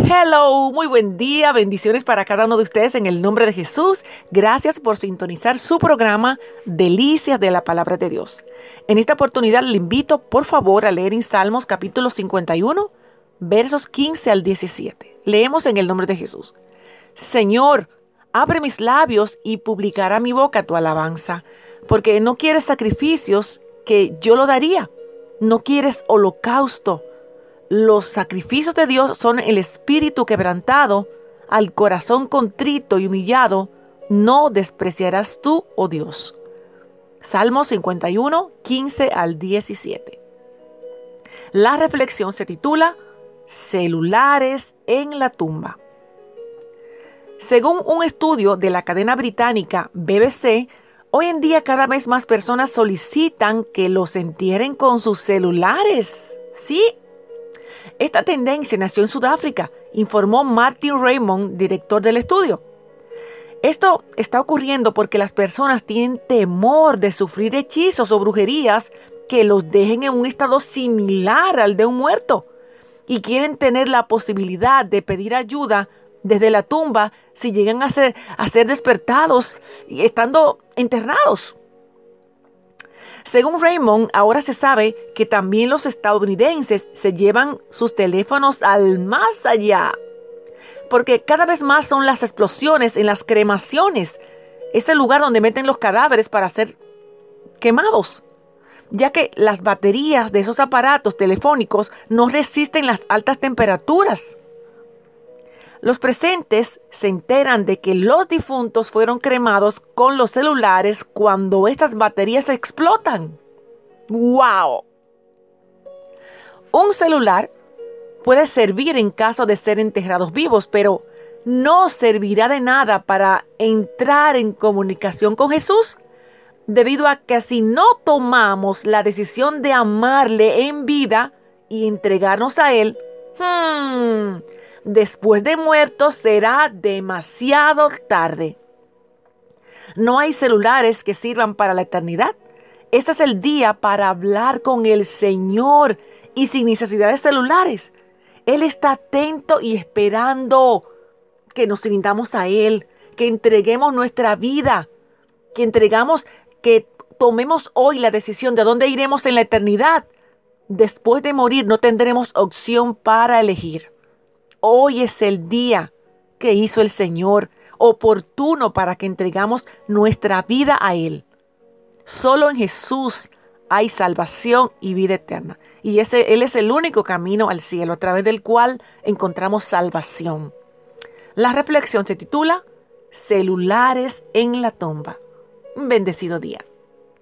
Hello, muy buen día, bendiciones para cada uno de ustedes en el nombre de Jesús. Gracias por sintonizar su programa Delicias de la Palabra de Dios. En esta oportunidad le invito por favor a leer en Salmos capítulo 51, versos 15 al 17. Leemos en el nombre de Jesús. Señor, abre mis labios y publicará mi boca tu alabanza, porque no quieres sacrificios que yo lo daría, no quieres holocausto los sacrificios de Dios son el espíritu quebrantado, al corazón contrito y humillado, no despreciarás tú, oh Dios. Salmo 51, 15 al 17. La reflexión se titula Celulares en la tumba. Según un estudio de la cadena británica BBC, hoy en día cada vez más personas solicitan que los entierren con sus celulares. Sí, esta tendencia nació en Sudáfrica, informó Martin Raymond, director del estudio. Esto está ocurriendo porque las personas tienen temor de sufrir hechizos o brujerías que los dejen en un estado similar al de un muerto y quieren tener la posibilidad de pedir ayuda desde la tumba si llegan a ser, despertados y estando enterrados. Según Raymond, ahora se sabe que también los estadounidenses se llevan sus teléfonos al más allá. Porque cada vez más son las explosiones en las cremaciones, ese lugar donde meten los cadáveres para ser quemados, ya que las baterías de esos aparatos telefónicos no resisten las altas temperaturas. Los presentes se enteran de que los difuntos fueron cremados con los celulares cuando estas baterías explotan. ¡Wow! Un celular puede servir en caso de ser enterrados vivos, pero no servirá de nada para entrar en comunicación con Jesús, debido a que si no tomamos la decisión de amarle en vida y entregarnos a Él, hmm, después de muerto será demasiado tarde. No hay celulares que sirvan para la eternidad. Este es el día para hablar con el Señor y sin necesidad de celulares. Él está atento y esperando que nos rindamos a Él, que entreguemos nuestra vida, que entregamos, que tomemos hoy la decisión de dónde iremos en la eternidad. Después de morir no tendremos opción para elegir. Hoy es el día que hizo el Señor, oportuno para que entregamos nuestra vida a Él. Solo en Jesús hay salvación y vida eterna. Y Él es el único camino al cielo a través del cual encontramos salvación. La reflexión se titula Celulares en la tumba. Un bendecido día.